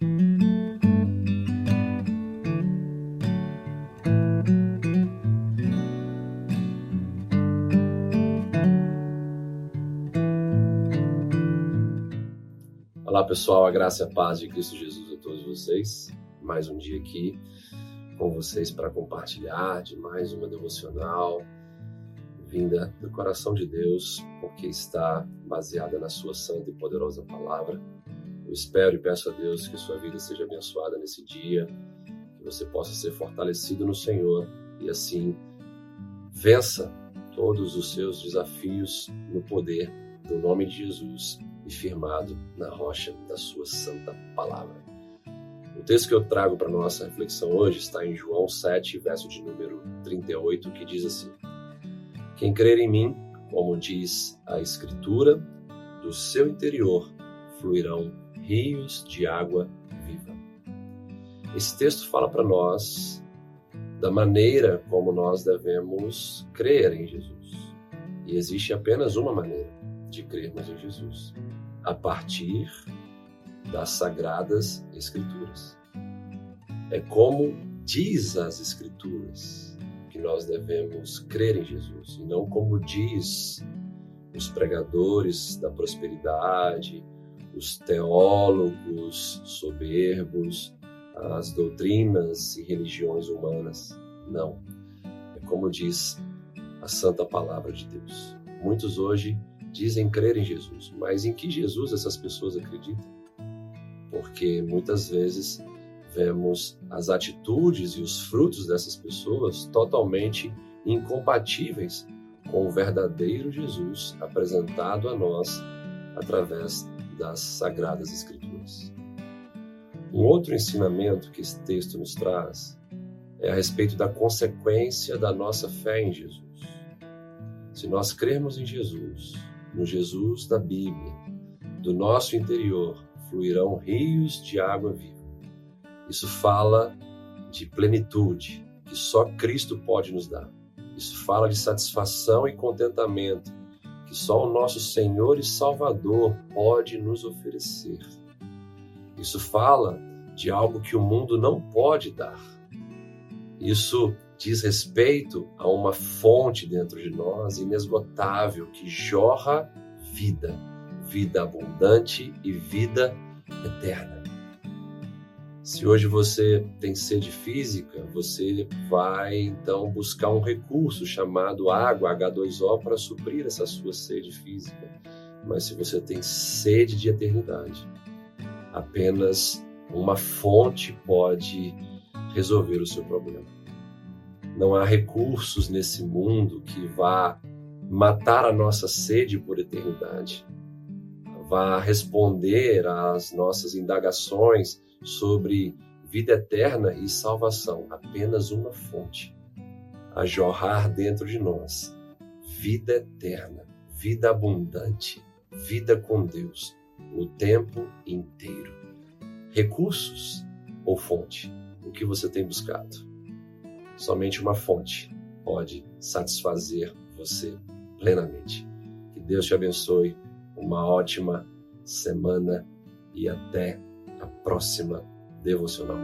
Olá pessoal, a graça e a paz de Cristo Jesus a todos vocês. Mais um dia aqui com vocês para compartilhar de mais uma devocional vinda do coração de Deus, porque está baseada na sua santa e poderosa palavra. Eu espero e peço a Deus que sua vida seja abençoada nesse dia, que você possa ser fortalecido no Senhor e assim vença todos os seus desafios no poder do nome de Jesus e firmado na rocha da sua santa palavra. O texto que eu trago para nossa reflexão hoje está em João 7, verso de número 38, que diz assim: Quem crer em mim, como diz a Escritura, do seu interior fluirão rios de água viva. Esse texto fala para nós da maneira como nós devemos crer em Jesus. E existe apenas uma maneira de crermos em Jesus: a partir das sagradas Escrituras. É como diz as Escrituras que nós devemos crer em Jesus, e não como diz os pregadores da prosperidade, os teólogos soberbos, as doutrinas e religiões humanas. Não. É como diz a santa palavra de Deus. Muitos hoje dizem crer em Jesus, mas em que Jesus essas pessoas acreditam? Porque muitas vezes vemos as atitudes e os frutos dessas pessoas totalmente incompatíveis com o verdadeiro Jesus apresentado a nós através das sagradas escrituras. Um outro ensinamento que esse texto nos traz é a respeito da consequência da nossa fé em Jesus. Se nós crermos em Jesus, no Jesus da Bíblia, do nosso interior fluirão rios de água viva. Isso fala de plenitude, que só Cristo pode nos dar. Isso fala de satisfação e contentamento, que só o nosso Senhor e Salvador pode nos oferecer. Isso fala de algo que o mundo não pode dar. Isso diz respeito a uma fonte dentro de nós inesgotável que jorra vida, vida abundante e vida eterna. Se hoje você tem sede física, você vai então buscar um recurso chamado água, H2O, para suprir essa sua sede física. Mas se você tem sede de eternidade, apenas uma fonte pode resolver o seu problema. Não há recursos nesse mundo que vá matar a nossa sede por eternidade, vá responder às nossas indagações sobre vida eterna e salvação. Apenas uma fonte a jorrar dentro de nós: vida eterna, vida abundante, vida com Deus o tempo inteiro. Recursos ou fonte? O que você tem buscado? Somente uma fonte pode satisfazer você plenamente. Que Deus te abençoe. Uma ótima semana e até a próxima devocional.